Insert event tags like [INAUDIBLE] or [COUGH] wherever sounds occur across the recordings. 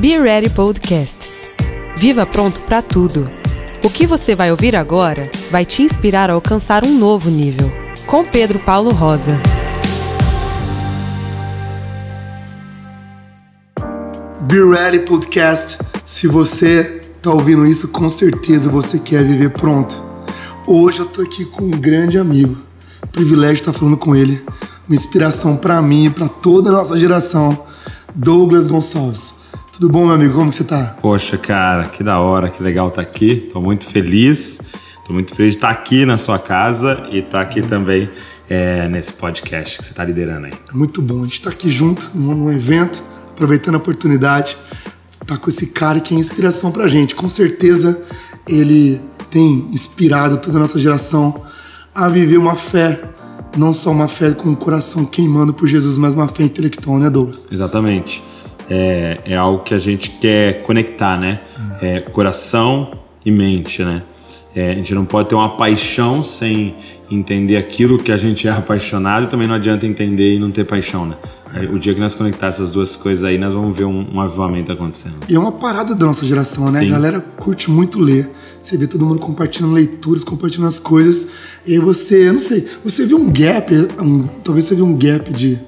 Be Ready Podcast. Viva pronto para tudo. O que você vai ouvir agora vai te inspirar a alcançar um novo nível. Com Pedro Paulo Rosa. Be Ready Podcast. Se você tá ouvindo isso, com certeza você quer viver pronto. Hoje eu tô aqui com um grande amigo. Privilégio estar falando com ele. Uma inspiração para mim e para toda a nossa geração. Douglas Gonçalves. Tudo bom, meu amigo? Como que você tá? Poxa, cara, que da hora, que legal estar tá aqui. Tô muito feliz. Tô muito feliz de estar tá aqui na sua casa e estar tá aqui também é, nesse podcast que você está liderando aí. É muito bom. A gente tá aqui junto num, num evento, aproveitando a oportunidade. Tá com esse cara que é inspiração pra gente. Com certeza ele tem inspirado toda a nossa geração a viver uma fé não só uma fé com o coração queimando por Jesus, mas uma fé intelectual, né, Douglas? Exatamente. É, é algo que a gente quer conectar, né? É, coração e mente, né? É, a gente não pode ter uma paixão sem entender aquilo que a gente é apaixonado e também não adianta entender e não ter paixão, né? O dia que nós conectar essas duas coisas aí, nós vamos ver um, um avivamento acontecendo. E é uma parada da nossa geração, né? Sim. A galera curte muito ler. Você vê todo mundo compartilhando leituras, compartilhando as coisas. E aí você, eu não sei, você viu um gap, um, talvez você viu um gap de,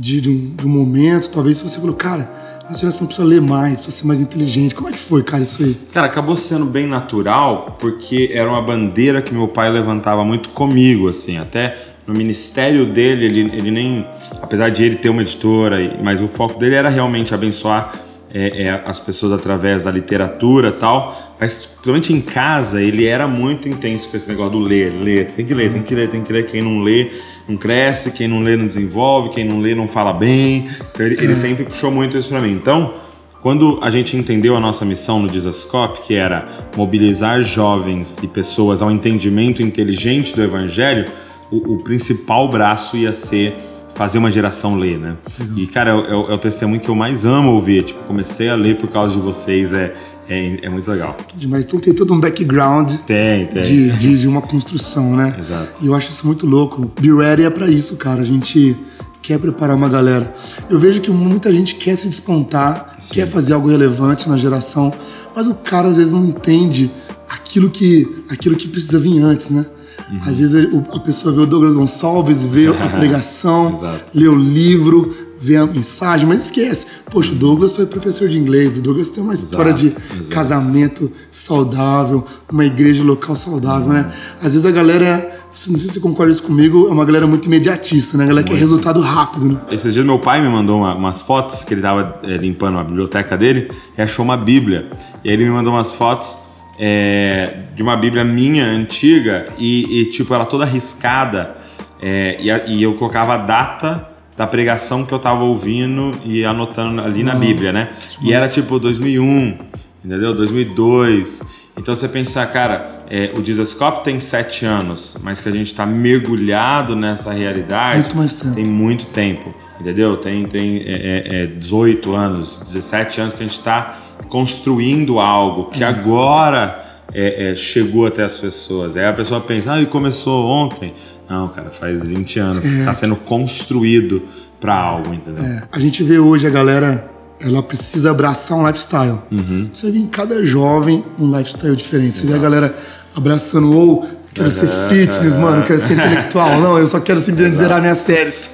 de, de, um, de um momento, talvez você falou, cara a geração precisa ler mais, precisa ser mais inteligente. Como é que foi, cara, isso aí? Cara, acabou sendo bem natural, porque era uma bandeira que meu pai levantava muito comigo, assim, até no ministério dele, ele, ele nem, apesar de ele ter uma editora, mas o foco dele era realmente abençoar é, é, as pessoas através da literatura tal, mas principalmente em casa ele era muito intenso com esse negócio do ler, ler, tem que ler, tem que ler, tem que ler, quem não lê não cresce, quem não lê não desenvolve, quem não lê não fala bem, então ele, ele sempre puxou muito isso para mim, então quando a gente entendeu a nossa missão no Dizascope, que era mobilizar jovens e pessoas ao entendimento inteligente do Evangelho, o, o principal braço ia ser fazer uma geração ler, né? E, cara, é, é, é, o testemunho que eu mais amo ouvir. Tipo, comecei a ler por causa de vocês, é, é, é muito legal. Demais. Então tem todo um background tem, tem. De, de, de, uma construção, né? Exato. E eu acho isso muito louco. Be Ready é pra isso, cara. A gente quer preparar uma galera. Eu vejo que muita gente quer se despontar, Sim. quer fazer algo relevante na geração, mas o cara às vezes não entende aquilo que, aquilo que precisa vir antes, né? Uhum. Às vezes a pessoa vê o Douglas Gonçalves, vê a pregação, [LAUGHS] lê o livro, vê a mensagem, mas esquece. Poxa, o Douglas foi professor de inglês, o Douglas tem uma história exato, de exato. casamento saudável, uma igreja local saudável, né? uhum. né? Às vezes a galera não sei se você concorda isso comigo, é uma galera muito imediatista, né? A galera quer resultado rápido, né? Esses dias meu pai me mandou uma, umas fotos que ele tava é, limpando a biblioteca dele e achou uma bíblia. E aí ele me mandou umas fotos é, de uma Bíblia minha antiga e, e tipo, ela toda riscada. É, e, a, e, eu colocava a data da pregação que eu tava ouvindo e anotando ali na Bíblia, né? E era tipo 2001, entendeu? 2002. Então você pensar, cara, é, o Dizascope tem sete anos, mas que a gente está mergulhado nessa realidade muito mais tempo. tem muito tempo, entendeu? Tem, tem é, é, 18 é, anos, 17 anos que a gente está construindo algo que agora é, é, chegou até as pessoas. Aí a pessoa pensa, ah, ele começou ontem. Não, cara, faz 20 anos. Está é. sendo construído para algo, entendeu? É. A gente vê hoje a galera, ela precisa abraçar um lifestyle. Uhum. Você vê em cada jovem um lifestyle diferente. Você vê a galera abraçando ou quero ser fitness, mano, quero ser intelectual. Não, eu só quero simplesmente zerar minhas séries.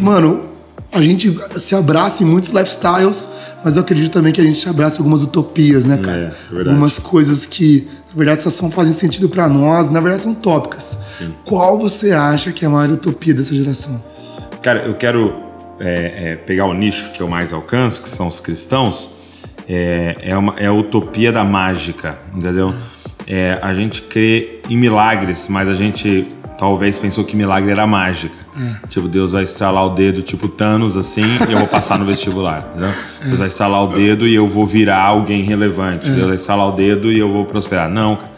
mano, a gente se abraça em muitos lifestyles, mas eu acredito também que a gente abraça algumas utopias, né, cara? É, é algumas coisas que, na verdade, só são, fazem sentido para nós, na verdade, são tópicas. Sim. Qual você acha que é a maior utopia dessa geração? Cara, eu quero é, é, pegar o nicho que eu mais alcanço, que são os cristãos, é, é, uma, é a utopia da mágica, entendeu? É, a gente crê em milagres, mas a gente talvez pensou que milagre era mágica. É. Tipo, Deus vai estralar o dedo, tipo Thanos, assim, e eu vou passar no [LAUGHS] vestibular. Entendeu? É. Deus vai estralar o dedo e eu vou virar alguém relevante. É. Deus vai estralar o dedo e eu vou prosperar. Não, cara.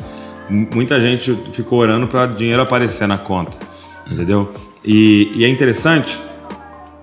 Muita gente ficou orando para dinheiro aparecer na conta. Entendeu? E, e é interessante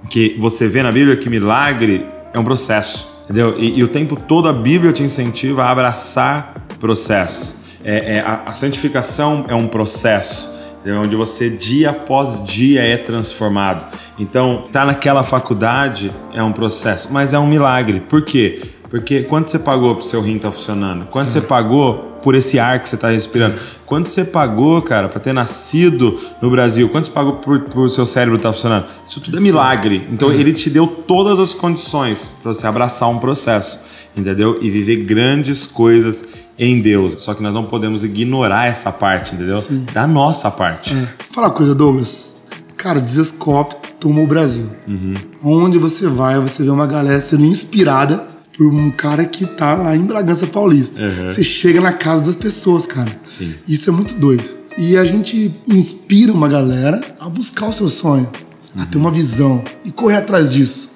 que você vê na Bíblia que milagre é um processo. Entendeu? E, e o tempo todo a Bíblia te incentiva a abraçar processos. É, é a, a santificação é um processo onde você dia após dia é transformado. Então, tá naquela faculdade é um processo, mas é um milagre. Por quê? Porque quanto você pagou pro seu rim estar tá funcionando? Quanto é. você pagou por esse ar que você está respirando? Quanto você pagou, cara, para ter nascido no Brasil? Quanto você pagou por, por seu cérebro estar tá funcionando? Isso tudo é milagre. Então ele te deu todas as condições para você abraçar um processo, entendeu? E viver grandes coisas em Deus. Só que nós não podemos ignorar essa parte, entendeu? Sim. Da nossa parte. É. Fala uma coisa, Douglas. Cara, Desescope tomou o Brasil. Uhum. Onde você vai, você vê uma galera sendo inspirada por um cara que tá lá em Bragança Paulista. Uhum. Você chega na casa das pessoas, cara. Sim. Isso é muito doido. E a gente inspira uma galera a buscar o seu sonho, uhum. a ter uma visão e correr atrás disso.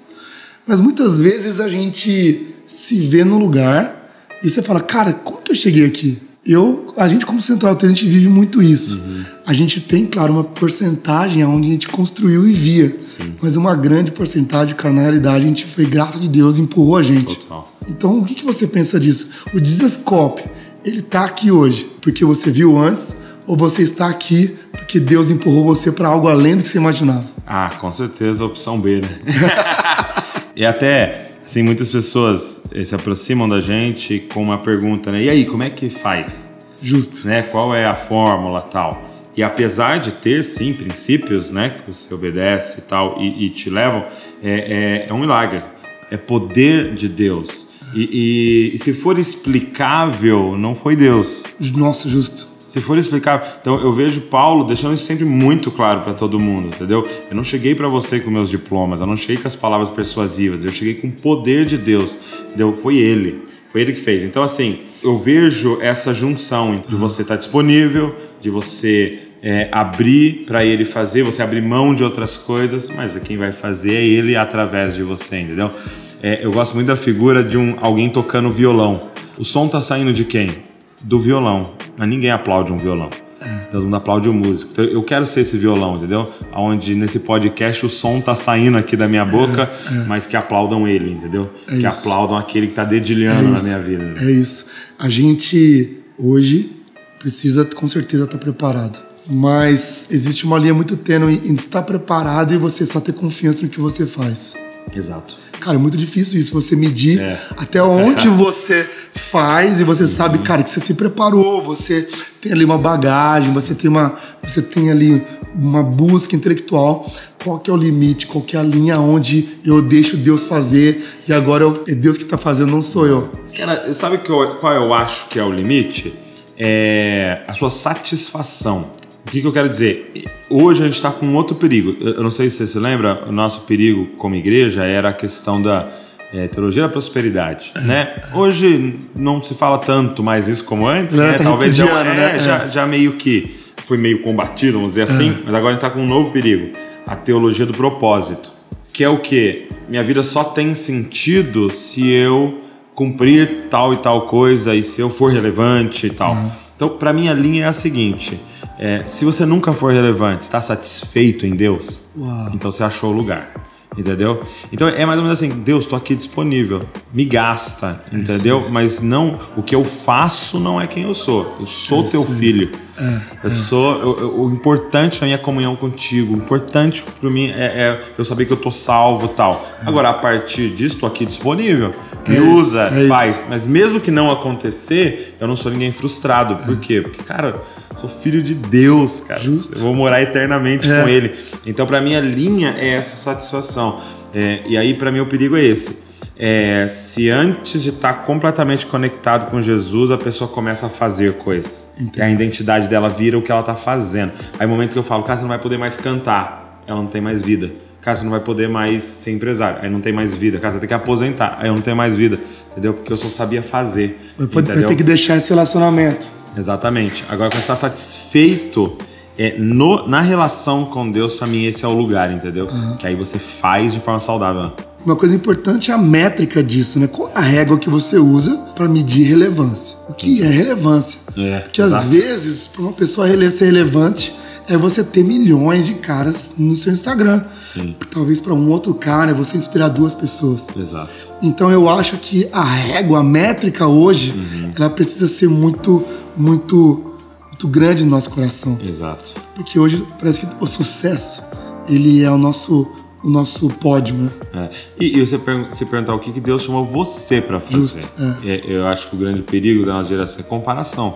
Mas muitas vezes a gente se vê no lugar e você fala, cara, como que eu cheguei aqui? Eu, a gente como Central T, a gente vive muito isso. Uhum. A gente tem, claro, uma porcentagem onde a gente construiu e via. Sim. Mas uma grande porcentagem, cara, na realidade, a gente foi, graças a Deus, empurrou a gente. Total. Então, o que, que você pensa disso? O Desescope, ele tá aqui hoje porque você viu antes ou você está aqui porque Deus empurrou você para algo além do que você imaginava? Ah, com certeza a opção B, né? [LAUGHS] e até Sim, muitas pessoas eh, se aproximam da gente com uma pergunta, né? E aí, como é que faz? Justo. Né? Qual é a fórmula tal? E apesar de ter, sim, princípios, né? Que você obedece e tal e, e te levam, é, é, é, um milagre. É poder de Deus. E, e, e se for explicável, não foi Deus. Nossa, justo. Se for explicar, então eu vejo Paulo deixando isso sempre muito claro para todo mundo, entendeu? Eu não cheguei para você com meus diplomas, eu não cheguei com as palavras persuasivas, eu cheguei com o poder de Deus, entendeu? Foi ele, foi ele que fez. Então assim, eu vejo essa junção de você estar tá disponível, de você é, abrir para ele fazer, você abrir mão de outras coisas, mas quem vai fazer é ele através de você, entendeu? É, eu gosto muito da figura de um alguém tocando violão. O som tá saindo de quem? Do violão. Mas ninguém aplaude um violão. É. Todo mundo aplaude o músico. Então, eu quero ser esse violão, entendeu? Onde nesse podcast o som tá saindo aqui da minha boca, é, é. mas que aplaudam ele, entendeu? É que isso. aplaudam aquele que tá dedilhando é na minha vida. É isso. A gente hoje precisa com certeza estar tá preparado. Mas existe uma linha muito tênue em estar preparado e você só ter confiança no que você faz. Exato. Cara, é muito difícil isso, você medir é. até onde [LAUGHS] você faz e você uhum. sabe, cara, que você se preparou, você tem ali uma bagagem, você tem uma, você tem ali uma busca intelectual. Qual que é o limite? Qual que é a linha onde eu deixo Deus fazer e agora é Deus que está fazendo, não sou eu? Cara, sabe qual eu acho que é o limite? É a sua satisfação. O que, que eu quero dizer? Hoje a gente está com um outro perigo. Eu não sei se você se lembra, o nosso perigo como igreja era a questão da é, teologia da prosperidade, é. né? Hoje não se fala tanto mais isso como antes, não, né? Tá Talvez já, é, né? já, já, meio que foi meio combatido, vamos dizer assim, mas agora a gente está com um novo perigo, a teologia do propósito, que é o que minha vida só tem sentido se eu cumprir tal e tal coisa e se eu for relevante e tal. Então, para mim a linha é a seguinte: é, se você nunca for relevante, está satisfeito em Deus, Uau. então você achou o lugar. Entendeu? Então é mais ou menos assim, Deus, estou aqui disponível, me gasta, é entendeu? Sim. Mas não, o que eu faço não é quem eu sou. Eu sou é teu sim. filho. É, eu é. sou eu, eu, o importante para mim é a comunhão contigo. O importante para mim é, é, eu saber que eu tô salvo, tal. Agora a partir disso, estou aqui disponível. Me é usa, faz. Mas mesmo que não acontecer, eu não sou ninguém frustrado. Por quê? Porque cara, sou filho de Deus, cara. Justo. Eu vou morar eternamente com Ele. Então para mim a linha é essa satisfação é, e aí, para mim, o perigo é esse. É, se antes de estar tá completamente conectado com Jesus, a pessoa começa a fazer coisas. E a identidade dela vira o que ela está fazendo. Aí, momento que eu falo, cara, você não vai poder mais cantar, ela não tem mais vida. Cara, você não vai poder mais ser empresário, aí não tem mais vida. Cara, você vai ter que aposentar, aí eu não tenho mais vida. Entendeu? Porque eu só sabia fazer. Vai, vai ter que deixar esse relacionamento. Exatamente. Agora, quando você está satisfeito é, no, na relação com Deus, pra mim, esse é o lugar, entendeu? Uhum. Que aí você faz de forma saudável. Uma coisa importante é a métrica disso, né? Qual é a régua que você usa para medir relevância? O que é relevância? É, Porque exato. às vezes, para uma pessoa ser relevante, é você ter milhões de caras no seu Instagram. Sim. Talvez para um outro cara é você inspirar duas pessoas. Exato. Então eu acho que a régua, a métrica hoje, uhum. ela precisa ser muito, muito muito grande no nosso coração. Exato. Porque hoje parece que o sucesso, ele é o nosso o nosso pódio, né? É. E, e você per se perguntar o que, que Deus chamou você para fazer. Justo, é. eu acho que o grande perigo da nossa geração é comparação.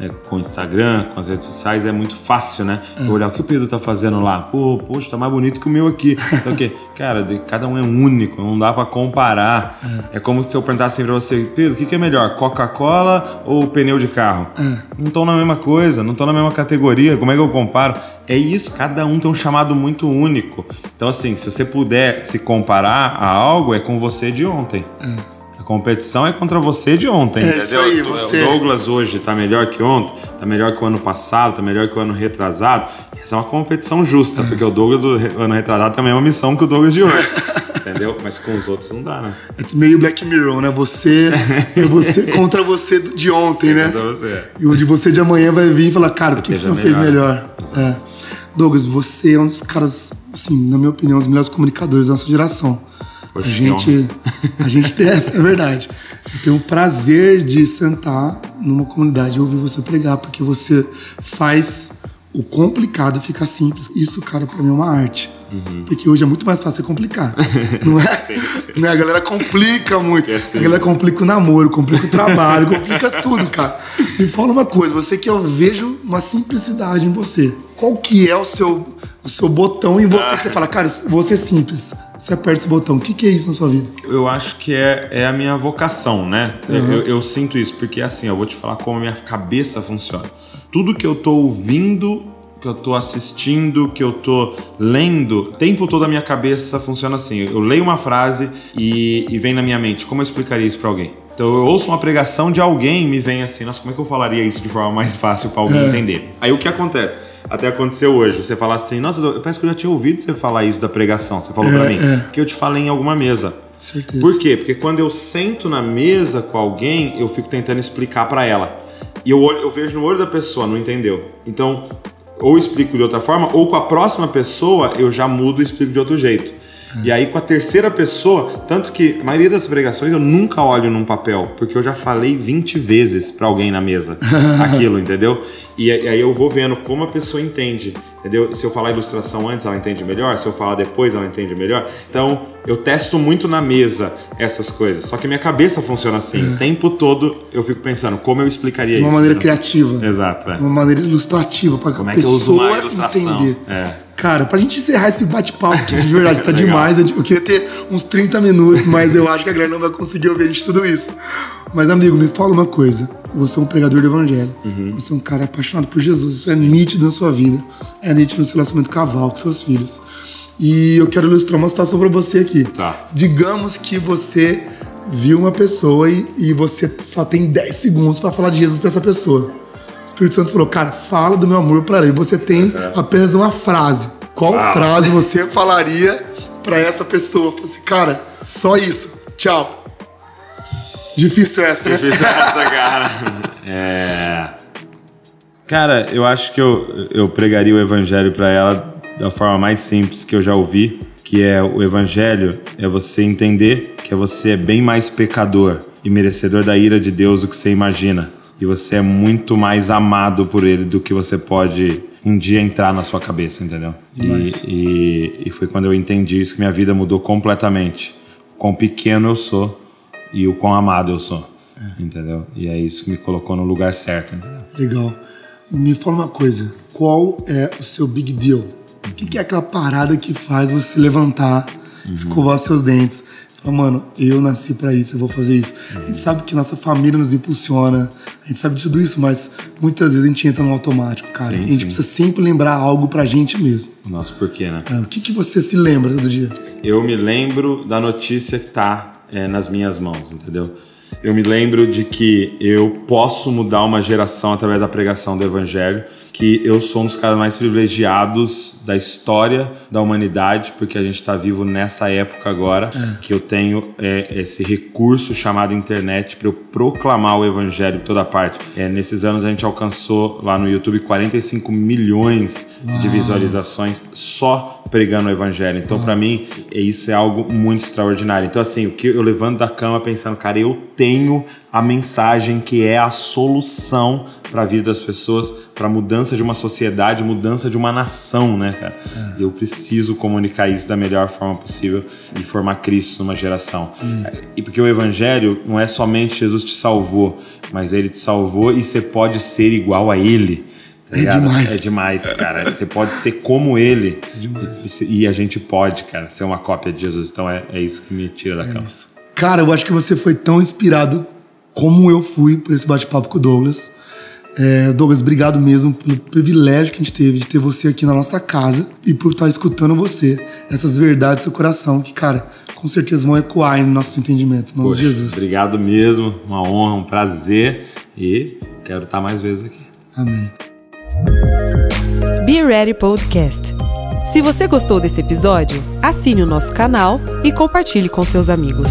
É. com o Instagram, com as redes sociais, é muito fácil, né? É. Olhar o que o Pedro tá fazendo lá. Pô, poxa, tá mais bonito que o meu aqui. [LAUGHS] Então, o quê? Cara, cada um é único, não dá para comparar. É. como se eu perguntasse assim pra você, Pedro, o que, que é melhor, Coca-Cola ou pneu de carro? Não estão na mesma coisa, não estão na mesma categoria. Como é que eu comparo? É isso, cada um tem um chamado muito único. Então, assim, se você puder se comparar a algo, é com você de ontem. A competição é contra você de ontem, É entendeu? isso aí, você- O Douglas hoje tá melhor que ontem, tá melhor que o ano passado, tá melhor que o ano retrasado. Essa é uma competição justa, porque o Douglas do ano retrasado tem a mesma missão que o Douglas de hoje. [LAUGHS] entendeu? Mas com os outros não dá, né? É meio Black Mirror, né? Você é você [LAUGHS] contra você de ontem, né? Contra você. E o de você de amanhã vai vir e falar, cara, por que, que você não a fez melhor. melhor? É. Douglas, você é um dos caras, assim, na minha opinião, um dos melhores comunicadores da nossa geração. Poxa, a gente, a gente tem essa, é verdade. Eu tenho o prazer de sentar numa comunidade e ouvir você pregar, porque você faz o complicado ficar simples. Isso, cara, pra mim é uma arte. Porque hoje é muito mais fácil você complicar. [LAUGHS] Não é? Sim, sim. Né? A galera complica muito. É a simples. galera complica o namoro, complica o trabalho, complica tudo, cara. Me fala uma coisa, você que eu vejo uma simplicidade em você. Qual que é o seu, o seu botão em você que você fala, cara, você é simples. Você aperta esse botão. O que, que é isso na sua vida? Eu acho que é, é a minha vocação, né? Uhum. Eu, eu sinto isso, porque assim, eu vou te falar como a minha cabeça funciona. Tudo que eu tô ouvindo, que eu tô assistindo, que eu tô lendo, o tempo todo a minha cabeça funciona assim. Eu leio uma frase e, e vem na minha mente, como eu explicaria isso pra alguém? Então eu ouço uma pregação de alguém e me vem assim, nossa, como é que eu falaria isso de forma mais fácil pra alguém entender? Aí o que acontece? Até aconteceu hoje, você fala assim, nossa, eu parece que eu já tinha ouvido você falar isso da pregação, você falou pra mim, que eu te falei em alguma mesa. Certeza. Por quê? Porque quando eu sento na mesa com alguém, eu fico tentando explicar pra ela. E eu, olho- eu vejo no olho da pessoa, não entendeu. Então, ou explico de outra forma, ou com a próxima pessoa eu já mudo e explico de outro jeito. E aí com a terceira pessoa, tanto que a maioria das pregações eu nunca olho num papel, porque eu já falei 20 vezes pra alguém na mesa [LAUGHS] aquilo, entendeu? E aí eu vou vendo como a pessoa entende, entendeu? Se eu falar ilustração antes, ela entende melhor, se eu falar depois, ela entende melhor. Então, eu testo muito na mesa essas coisas. Só que minha cabeça funciona assim, o tempo todo eu fico pensando como eu explicaria De uma isso. maneira criativa. Exato, é. De uma maneira ilustrativa para a é que eu uso pessoa ilustração? entender. É. Cara, pra gente encerrar esse bate-papo, que de verdade [LAUGHS] tá demais. Eu queria ter uns 30 minutos, mas eu acho que a galera não vai conseguir ouvir a gente tudo isso. Mas, amigo, me fala uma coisa. Você é um pregador do evangelho. Uhum. Você é um cara apaixonado por Jesus. Isso é nítido na sua vida. É nítido no seu relacionamento caval com seus filhos. E eu quero ilustrar uma situação pra você aqui. Tá. Digamos que você viu uma pessoa e, e você só tem 10 segundos pra falar de Jesus pra essa pessoa. O Espírito Santo falou, cara, fala do meu amor pra ela. E você tem apenas uma frase. Qual Uau. frase você falaria pra essa pessoa? Fala assim, cara, só isso. Tchau. Difícil essa, né? Difícil essa, cara. É. Cara, eu acho que eu, eu pregaria o evangelho pra ela da forma mais simples que eu já ouvi, que é o evangelho é você entender que você é bem mais pecador e merecedor da ira de Deus do que você imagina. E você é muito mais amado por ele do que você pode um dia entrar na sua cabeça, entendeu? E, e, e foi quando eu entendi isso que minha vida mudou completamente. O quão pequeno eu sou e o quão amado eu sou. Entendeu? E é isso que me colocou no lugar certo, entendeu? Legal. Me fala uma coisa. Qual é o seu big deal? O que que é aquela parada que faz você levantar, escovar seus dentes? Falar, mano, eu nasci pra isso, eu vou fazer isso. A gente sabe que nossa família nos impulsiona, a gente sabe de tudo isso, mas muitas vezes a gente entra no automático, cara. Sim, a gente sim. precisa sempre lembrar algo pra gente mesmo. O nosso porquê, né? Ah, o que, que você se lembra todo dia? Eu me lembro da notícia que tá é, nas minhas mãos, entendeu? Eu me lembro de que eu posso mudar uma geração através da pregação do evangelho, que eu sou um dos caras mais privilegiados da história da humanidade, porque a gente está vivo nessa época agora, que eu tenho é, esse recurso chamado internet para eu proclamar o evangelho em toda parte. É, nesses anos a gente alcançou lá no YouTube 45 milhões de visualizações só pregando o evangelho. Então, para mim, isso é algo muito extraordinário. Então, assim, o que eu levanto da cama pensando, cara, eu tenho a mensagem que é a solução para a vida das pessoas, para a mudança de uma sociedade, mudança de uma nação, né, cara? É. Eu preciso comunicar isso da melhor forma possível e formar Cristo numa geração. E porque o evangelho não é somente Jesus te salvou, mas ele te salvou e você pode ser igual a ele. Tá é demais. É demais, cara. Você pode ser como ele. É demais. E a gente pode, cara, ser uma cópia de Jesus. Então é, é isso que me tira da é cama. Isso. Cara, eu acho que você foi tão inspirado como eu fui por esse bate-papo com o Douglas. É, Douglas, obrigado mesmo pelo privilégio que a gente teve de ter você aqui na nossa casa e por estar escutando você, essas verdades do seu coração, que, cara, com certeza vão ecoar no nosso entendimento, em nome Poxa, de Jesus. Obrigado mesmo, uma honra, um prazer e quero estar mais vezes aqui. Amém. Be Ready Podcast. Se você gostou desse episódio, assine o nosso canal e compartilhe com seus amigos.